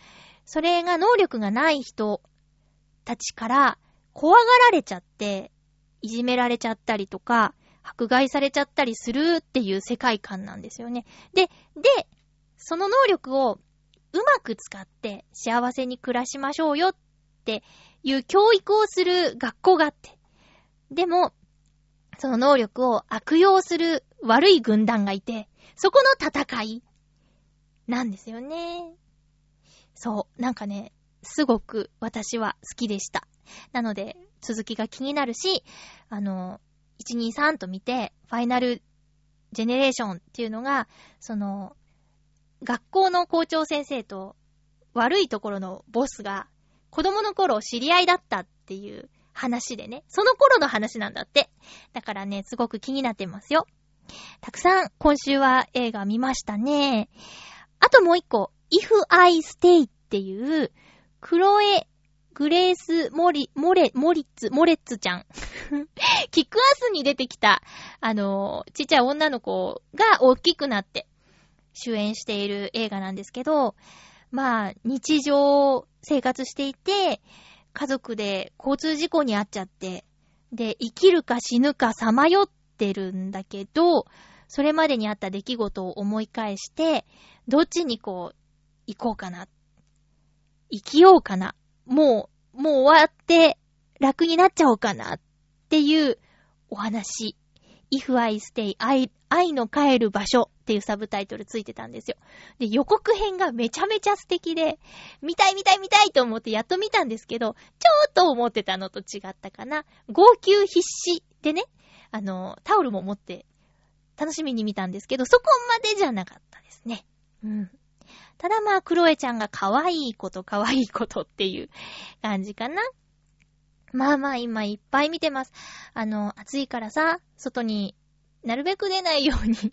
それが能力がない人たちから怖がられちゃって、いじめられちゃったりとか、迫害されちゃったりするっていう世界観なんですよね。で、で、その能力をうまく使って幸せに暮らしましょうよっていう教育をする学校があって。でも、その能力を悪用する悪い軍団がいて、そこの戦いなんですよね。そう、なんかね、すごく私は好きでした。なので、続きが気になるし、あの、123と見て、ファイナルジェネレーションっていうのが、その、学校の校長先生と悪いところのボスが子供の頃知り合いだったっていう話でね、その頃の話なんだって。だからね、すごく気になってますよ。たくさん今週は映画見ましたね。あともう一個、If I Stay っていう、クロエ・グレース・モリ、モレ、モリッツ、モレッツちゃん。キックアスに出てきた、あの、ちっちゃい女の子が大きくなって主演している映画なんですけど、まあ、日常生活していて、家族で交通事故に遭っちゃって、で、生きるか死ぬかさまよってるんだけど、それまでにあった出来事を思い返して、どっちにこう、行こうかな。生きようかな。もう、もう終わって楽になっちゃおうかなっていうお話。If I Stay, 愛、愛の帰る場所っていうサブタイトルついてたんですよ。で、予告編がめちゃめちゃ素敵で、見たい見たい見たいと思ってやっと見たんですけど、ちょっと思ってたのと違ったかな。号泣必至でね、あの、タオルも持って楽しみに見たんですけど、そこまでじゃなかったですね。うん。ただまあ、クロエちゃんが可愛いこと可愛いことっていう感じかな。まあまあ今いっぱい見てます。あの、暑いからさ、外になるべく出ないように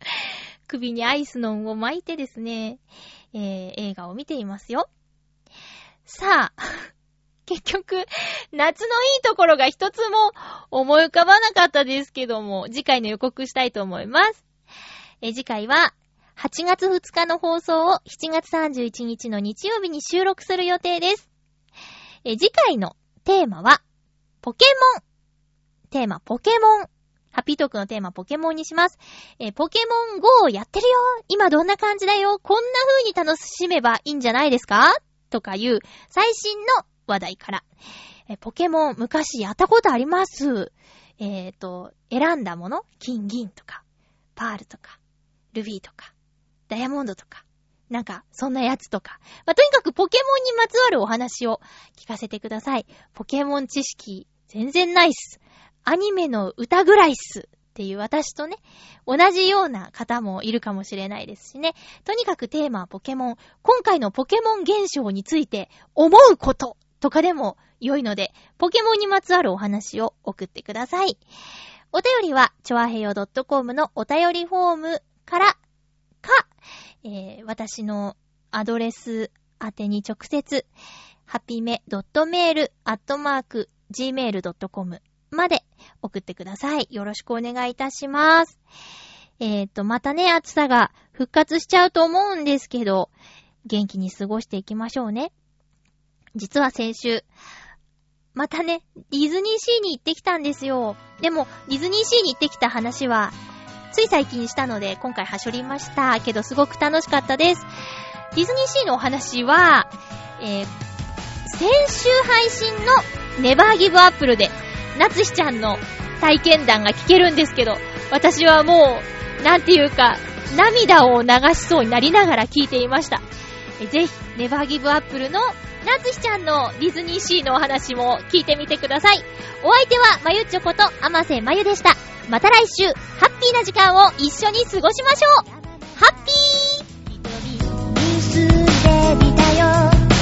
首にアイスのンを巻いてですね、えー、映画を見ていますよ。さあ、結局、夏のいいところが一つも思い浮かばなかったですけども、次回の予告したいと思います。え次回は、8月2日の放送を7月31日の日曜日に収録する予定です。え次回のテーマは、ポケモン。テーマ、ポケモン。ハッピートークのテーマ、ポケモンにします。えーポケモン GO をやってるよ今どんな感じだよこんな風に楽しめばいいんじゃないですか？とかいう最新の話題から。えーポケモン昔やったことあります？えっ、と、選んだもの？金銀とか、パールとか、ルビーとか、ダイヤモンドとか、なんか、そんなやつとか。まあ、とにかくポケモンにまつわるお話を聞かせてください。ポケモン知識、全然ないっす。アニメの歌ぐらいっすっていう私とね、同じような方もいるかもしれないですしね。とにかくテーマはポケモン。今回のポケモン現象について思うこととかでも良いので、ポケモンにまつわるお話を送ってください。お便りは、ちょあへよ .com のお便りフォームからか、えー、私のアドレス宛てに直接、ハピメ .mail.gmail.com まで送ってください。よろしくお願いいたします。えっ、と、またね、暑さが復活しちゃうと思うんですけど、元気に過ごしていきましょうね。実は先週、またね、ディズニーシーに行ってきたんですよ。でも、ディズニーシーに行ってきた話は、つい最近したので、今回はしょりました。けど、すごく楽しかったです。ディズニーシーのお話は、えー、先週配信のネバーギブアップルで、なつしちゃんの体験談が聞けるんですけど、私はもう、なんていうか、涙を流しそうになりながら聞いていました。ぜひ、ネバーギブアップルのなつひちゃんのディズニーシーのお話も聞いてみてください。お相手は、まゆちょこと、あませまゆでした。また来週、ハッピーな時間を一緒に過ごしましょうハッピー